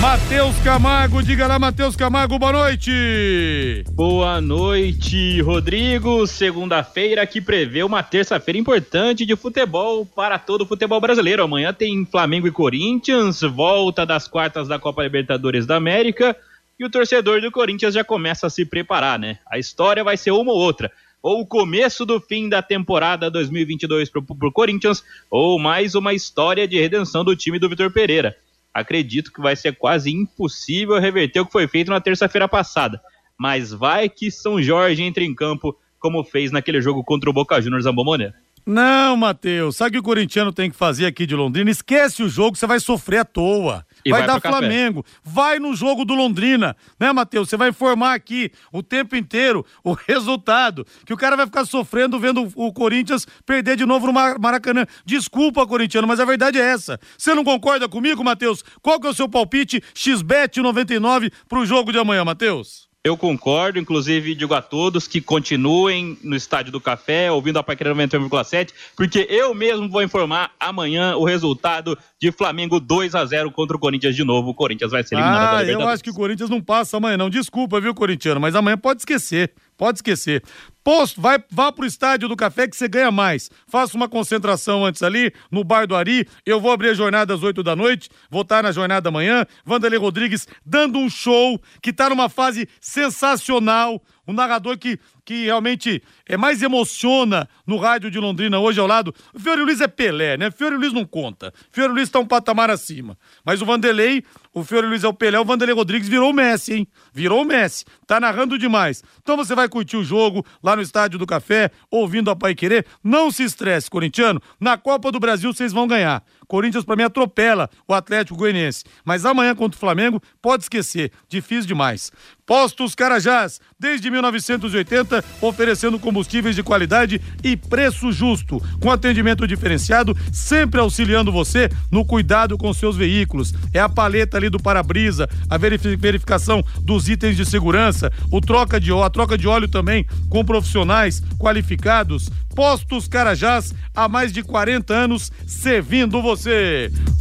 S2: Matheus Camargo, diga lá, Matheus Camargo, boa noite.
S8: Boa noite, Rodrigo. Segunda-feira que prevê uma terça-feira importante de futebol para todo o futebol brasileiro. Amanhã tem Flamengo e Corinthians, volta das quartas da Copa Libertadores da América e o torcedor do Corinthians já começa a se preparar, né? A história vai ser uma ou outra. Ou o começo do fim da temporada 2022 para o Corinthians, ou mais uma história de redenção do time do Vitor Pereira. Acredito que vai ser quase impossível reverter o que foi feito na terça-feira passada. Mas vai que São Jorge entre em campo, como fez naquele jogo contra o Boca Juniors Zambomoné.
S2: Não, Matheus, sabe o que o corintiano tem que fazer aqui de Londrina? Esquece o jogo, você vai sofrer à toa. Vai, vai dar Flamengo. Café. Vai no jogo do Londrina, né, Matheus? Você vai informar aqui o tempo inteiro o resultado. Que o cara vai ficar sofrendo vendo o Corinthians perder de novo no Maracanã. Desculpa, corintiano, mas a verdade é essa. Você não concorda comigo, Matheus? Qual que é o seu palpite XBET 99 pro jogo de amanhã, Matheus?
S8: Eu concordo, inclusive digo a todos que continuem no Estádio do Café, ouvindo a Paquera 91,7, porque eu mesmo vou informar amanhã o resultado de Flamengo 2 a 0 contra o Corinthians de novo. O Corinthians vai ser eliminado
S2: ah, eu acho que o Corinthians não passa amanhã não. Desculpa, viu, corintiano, mas amanhã pode esquecer. Pode esquecer. Posto, vai, vá pro estádio do café que você ganha mais. Faça uma concentração antes ali, no bar do Ari. Eu vou abrir a jornada às 8 da noite, vou estar na jornada amanhã. Vanderlei Rodrigues dando um show que tá numa fase sensacional. Um narrador que, que realmente é mais emociona no rádio de Londrina hoje ao lado. O Fiore Luiz é Pelé, né? Fiore Luiz não conta. Fiore Luiz tá um patamar acima. Mas o Vanderlei, o Fiore Luiz é o Pelé, o Vanderlei Rodrigues virou o Messi, hein? Virou o Messi. Tá narrando demais. Então você vai curtir o jogo lá no Estádio do Café, ouvindo a Pai Querer. Não se estresse, corintiano. Na Copa do Brasil vocês vão ganhar. Corinthians, para mim, atropela o Atlético Goianiense. Mas amanhã contra o Flamengo, pode esquecer. Difícil demais. Postos Carajás, desde 1980, oferecendo combustíveis de qualidade e preço justo, com atendimento diferenciado, sempre auxiliando você no cuidado com seus veículos. É a paleta ali do para-brisa, a verificação dos itens de segurança, o troca de a troca de óleo também com profissionais qualificados. Postos Carajás, há mais de 40 anos, servindo você.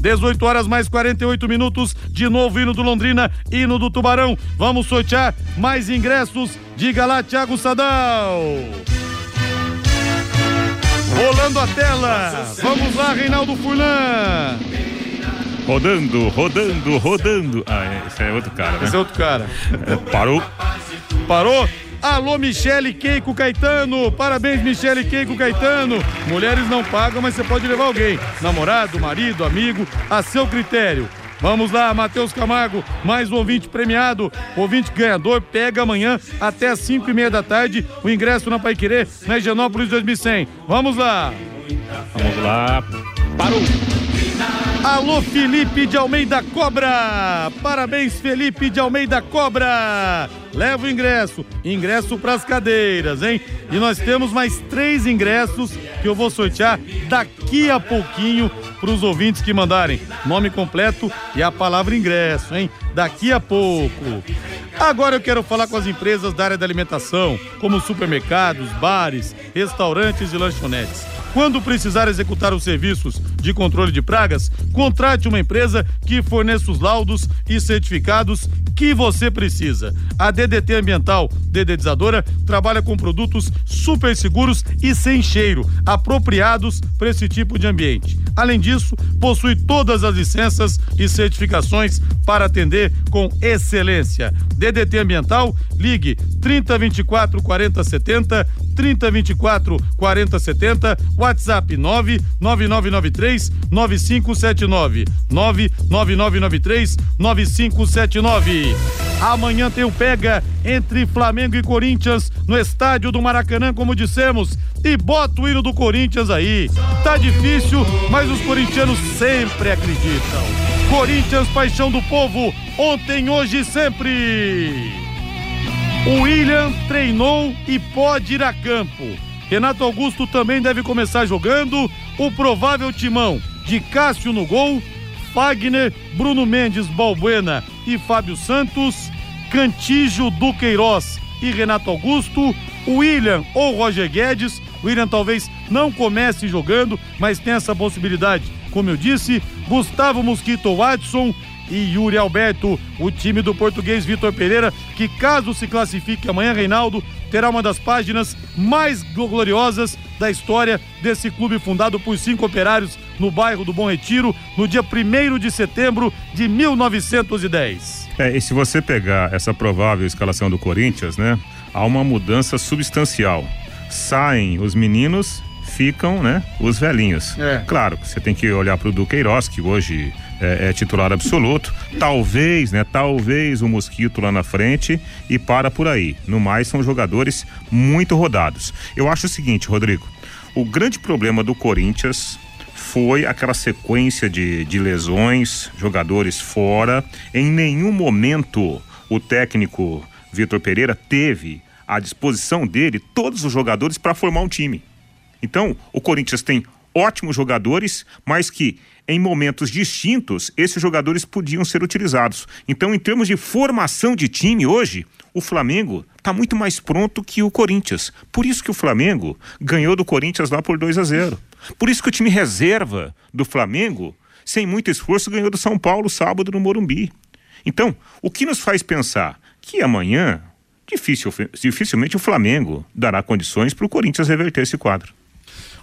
S2: 18 horas mais 48 minutos, de novo hino do Londrina, hino do Tubarão. Vamos sortear mais ingressos. Diga lá, Thiago Sadal. Rolando a tela. Vamos lá, Reinaldo Furlan.
S5: Rodando, rodando, rodando. Ah, é, esse é outro cara, né?
S2: Esse é outro cara.
S5: É, parou.
S2: Parou? Alô, Michele Keiko Caetano. Parabéns, Michele Keiko Caetano. Mulheres não pagam, mas você pode levar alguém. Namorado, marido, amigo, a seu critério. Vamos lá, Matheus Camargo, mais um ouvinte premiado. ouvinte ganhador pega amanhã até as 5 e meia da tarde o ingresso na Paiquerê, na Higienópolis 2100. Vamos lá.
S8: Vamos lá. Parou.
S2: Alô, Felipe de Almeida Cobra! Parabéns, Felipe de Almeida Cobra! Leva o ingresso, ingresso para as cadeiras, hein? E nós temos mais três ingressos que eu vou sortear daqui a pouquinho para os ouvintes que mandarem nome completo e a palavra ingresso, hein? Daqui a pouco. Agora eu quero falar com as empresas da área da alimentação, como supermercados, bares, restaurantes e lanchonetes. Quando precisar executar os serviços de controle de pragas, contrate uma empresa que forneça os laudos e certificados que você precisa. A DDT Ambiental Dedetizadora trabalha com produtos super seguros e sem cheiro, apropriados para esse tipo de ambiente. Além disso, possui todas as licenças e certificações para atender com excelência. DDT Ambiental, ligue 3024 4070 3024 4070, WhatsApp 99993 9579 99993 9579. Amanhã tem o pega entre Flamengo e Corinthians no estádio do Maracanã, como dissemos. E bota o hino do Corinthians aí. Tá difícil, mas os corintianos sempre acreditam. Corinthians, paixão do povo, ontem, hoje e sempre. O William treinou e pode ir a campo. Renato Augusto também deve começar jogando. O provável timão de Cássio no gol, Fagner, Bruno Mendes, Balbuena e Fábio Santos, Cantijo, Duqueiroz e Renato Augusto, William ou Roger Guedes. William talvez não comece jogando, mas tem essa possibilidade. Como eu disse, Gustavo Mosquito Watson e Yuri Alberto, o time do português Vitor Pereira, que caso se classifique amanhã, Reinaldo, terá uma das páginas mais gloriosas da história desse clube fundado por cinco operários no bairro do Bom Retiro, no dia 1 de setembro de 1910.
S5: É, e se você pegar essa provável escalação do Corinthians, né, há uma mudança substancial. Saem os meninos, ficam, né, os velhinhos.
S2: É.
S5: Claro, você tem que olhar para o Duqueiroz, que hoje é, é, titular absoluto. Talvez, né? Talvez o Mosquito lá na frente e para por aí. No mais, são jogadores muito rodados. Eu acho o seguinte, Rodrigo. O grande problema do Corinthians foi aquela sequência de, de lesões, jogadores fora. Em nenhum momento o técnico Vitor Pereira teve à disposição dele todos os jogadores para formar um time. Então, o Corinthians tem ótimos jogadores, mas que em momentos distintos esses jogadores podiam ser utilizados. Então, em termos de formação de time hoje, o Flamengo está muito mais pronto que o Corinthians. Por isso que o Flamengo ganhou do Corinthians lá por 2 a 0. Por isso que o time reserva do Flamengo, sem muito esforço, ganhou do São Paulo sábado no Morumbi. Então, o que nos faz pensar que amanhã, dificilmente o Flamengo dará condições para o Corinthians reverter esse quadro.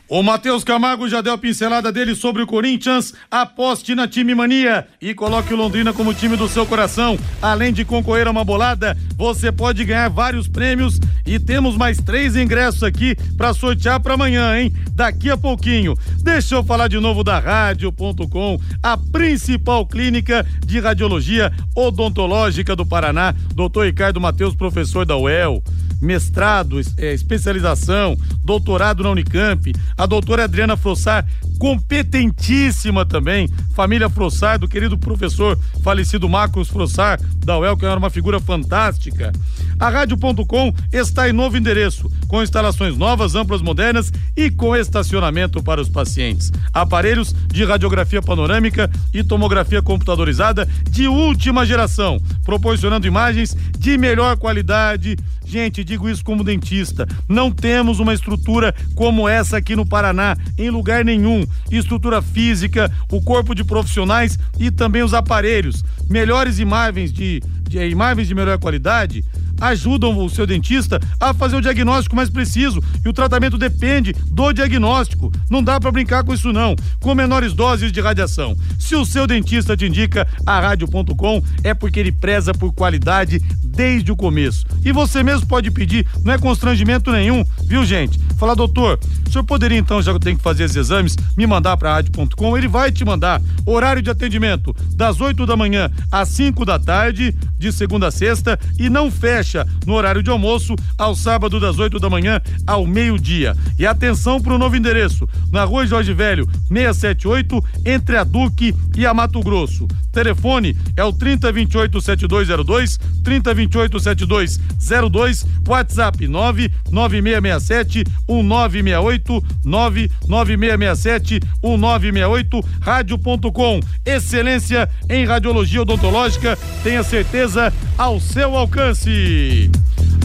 S2: O Matheus Camargo já deu a pincelada dele sobre o Corinthians. Aposte na time mania e coloque o Londrina como time do seu coração. Além de concorrer a uma bolada, você pode ganhar vários prêmios e temos mais três ingressos aqui para sortear para amanhã, hein? Daqui a pouquinho. Deixa eu falar de novo da Rádio.com, a principal clínica de radiologia odontológica do Paraná. Doutor Ricardo Matheus, professor da UEL mestrado, é, especialização, doutorado na Unicamp. A doutora Adriana Frossar, competentíssima também. Família Frossar, do querido professor falecido Marcos Frossar, da UEL, que era uma figura fantástica. A Rádio.com está em novo endereço, com instalações novas, amplas, modernas e com estacionamento para os pacientes. Aparelhos de radiografia panorâmica e tomografia computadorizada de última geração, proporcionando imagens de melhor qualidade. Gente, digo isso como dentista. Não temos uma estrutura como essa aqui no Paraná, em lugar nenhum. Estrutura física, o corpo de profissionais e também os aparelhos. Melhores imagens de, de imagens de melhor qualidade ajudam o seu dentista a fazer o diagnóstico mais preciso e o tratamento depende do diagnóstico. Não dá para brincar com isso não. Com menores doses de radiação. Se o seu dentista te indica a rádio.com é porque ele preza por qualidade desde o começo. E você mesmo pode pedir, não é constrangimento nenhum, viu gente? Falar, doutor, o senhor poderia então, já que eu tenho que fazer esses exames, me mandar para rádio.com? Ele vai te mandar. Horário de atendimento das 8 da manhã às 5 da tarde, de segunda a sexta, e não fecha no horário de almoço, ao sábado das 8 da manhã ao meio-dia. E atenção para o novo endereço, na rua Jorge Velho, 678, entre a Duque e a Mato Grosso. Telefone é o 3028 7202, 3028 7202, WhatsApp 99667 1968, 99667 1968, rádio.com. Excelência em radiologia odontológica, tenha certeza ao seu alcance.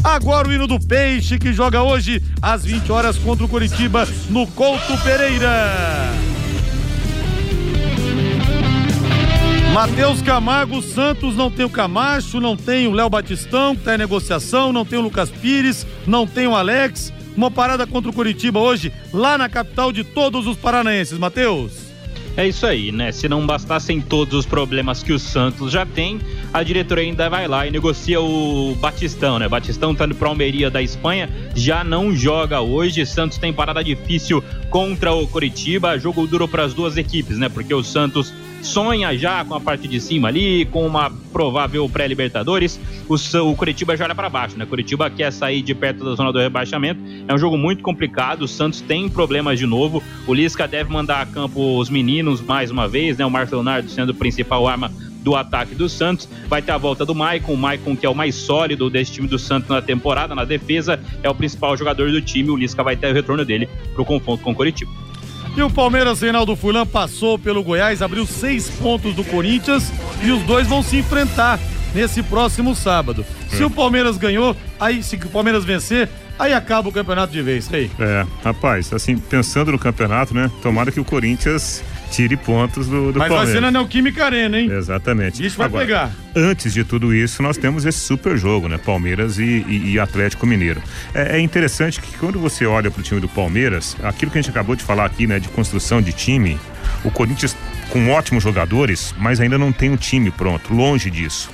S2: Agora o hino do Peixe que joga hoje às 20 horas contra o Curitiba no Couto Pereira. Matheus Camargo Santos não tem o Camacho, não tem o Léo Batistão, que está em negociação, não tem o Lucas Pires, não tem o Alex. Uma parada contra o Curitiba hoje, lá na capital de todos os paranaenses, Matheus.
S8: É isso aí, né? Se não bastassem todos os problemas que o Santos já tem, a diretoria ainda vai lá e negocia o Batistão, né? Batistão tá indo pra Almeria da Espanha, já não joga hoje. Santos tem parada difícil contra o Coritiba. Jogo duro para as duas equipes, né? Porque o Santos sonha já com a parte de cima ali, com uma provável pré-Libertadores. O, o Curitiba já olha para baixo, né? Curitiba quer sair de perto da zona do rebaixamento. É um jogo muito complicado. O Santos tem problemas de novo. O Lisca deve mandar a campo os meninos mais uma vez, né? O Marcos Leonardo sendo o principal arma do ataque do Santos. Vai ter a volta do Maicon, o Maicon que é o mais sólido desse time do Santos na temporada, na defesa, é o principal jogador do time. O Lisca vai ter o retorno dele pro confronto com o Curitiba.
S2: E o Palmeiras, Reinaldo Fulan, passou pelo Goiás, abriu seis pontos do Corinthians e os dois vão se enfrentar nesse próximo sábado. Se o Palmeiras ganhou, aí se o Palmeiras vencer, aí acaba o campeonato de vez, aí.
S5: É, rapaz, assim, pensando no campeonato, né? Tomara que o Corinthians tire pontos do, do
S2: Mas
S5: Palmeiras.
S2: vai ser na Neoquímica Arena, hein?
S5: Exatamente.
S2: Isso vai
S5: Agora,
S2: pegar.
S5: Antes de tudo isso, nós temos esse super jogo, né? Palmeiras e, e- e Atlético Mineiro. É, é interessante que quando você olha para o time do Palmeiras, aquilo que a gente acabou de falar aqui, né? De construção de time, o Corinthians com ótimos jogadores, mas ainda não tem um time pronto, longe disso.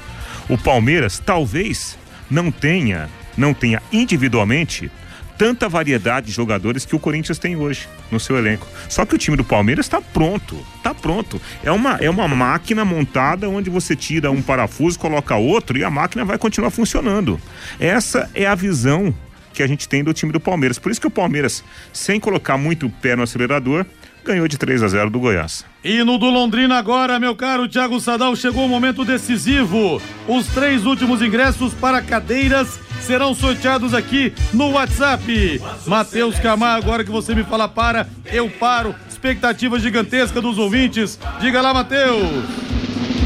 S5: O Palmeiras talvez não tenha, não tenha individualmente tanta variedade de jogadores que o Corinthians tem hoje no seu elenco. Só que o time do Palmeiras está pronto, está pronto. É uma, é uma máquina montada onde você tira um parafuso, coloca outro e a máquina vai continuar funcionando. Essa é a visão que a gente tem do time do Palmeiras. Por isso que o Palmeiras, sem colocar muito o pé no acelerador, ganhou de 3 a 0 do Goiás.
S2: E no do Londrina agora, meu caro Thiago Sadal, chegou o momento decisivo. Os três últimos ingressos para cadeiras serão sorteados aqui no WhatsApp. Matheus Camargo, agora que você me fala para, eu paro. Expectativa gigantesca dos ouvintes. Diga lá, Matheus.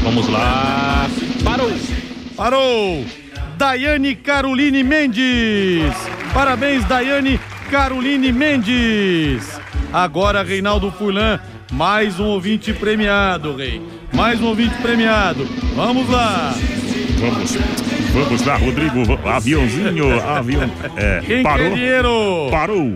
S8: Vamos lá. Parou.
S2: Parou. Daiane Caroline Mendes. Parabéns, Daiane Caroline Mendes. Agora, Reinaldo Fulan, mais um ouvinte premiado, Rei. Mais um ouvinte premiado. Vamos lá.
S5: Vamos, vamos lá, Rodrigo. Aviãozinho, avião. É,
S2: Quem
S5: parou.
S2: quer dinheiro?
S5: Parou.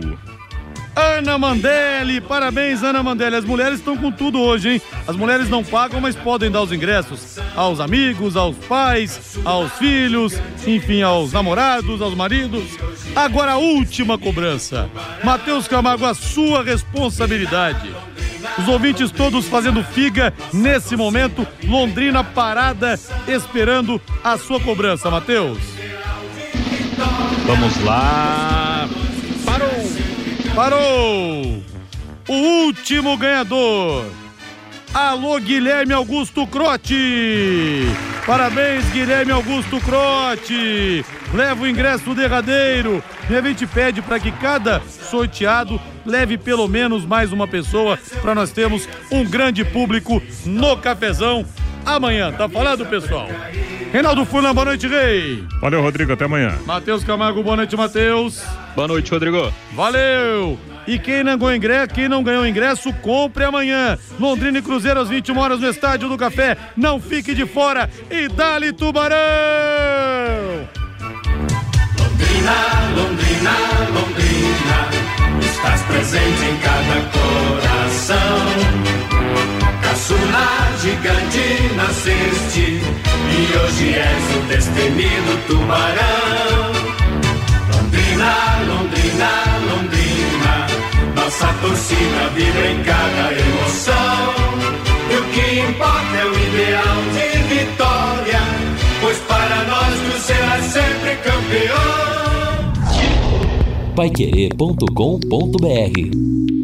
S2: Ana Mandelli, parabéns, Ana Mandelli. As mulheres estão com tudo hoje, hein? As mulheres não pagam, mas podem dar os ingressos aos amigos, aos pais, aos filhos, enfim, aos namorados, aos maridos. Agora a última cobrança. Matheus Camargo, a sua responsabilidade. Os ouvintes todos fazendo figa nesse momento. Londrina parada, esperando a sua cobrança, Matheus.
S8: Vamos lá.
S2: Parou. O último ganhador. Alô, Guilherme Augusto Crote! Parabéns, Guilherme Augusto Crote! Leva o ingresso derradeiro. E a gente pede para que cada sorteado leve pelo menos mais uma pessoa para nós termos um grande público no cafezão amanhã. Tá falado, pessoal? Reinaldo Furlan, boa noite, Rei.
S5: Valeu, Rodrigo. Até amanhã.
S2: Matheus Camargo, boa noite, Matheus.
S8: Boa noite, Rodrigo.
S2: Valeu! E quem não ganhou ingresso, quem não ganhou ingresso, compre amanhã. Londrina e Cruzeiro às 21 horas no Estádio do Café. Não fique de fora e dale Tubarão!
S3: Londrina, Londrina, Londrina, estás presente em cada coração. Caçula gigante nasceste e hoje és o destemido tubarão. Londrina, Londrina, Londrina, nossa torcida vibra em cada emoção. E o que importa é o ideal de vitória, pois para nós tu serás sempre campeão.
S1: Paiquerê.com.br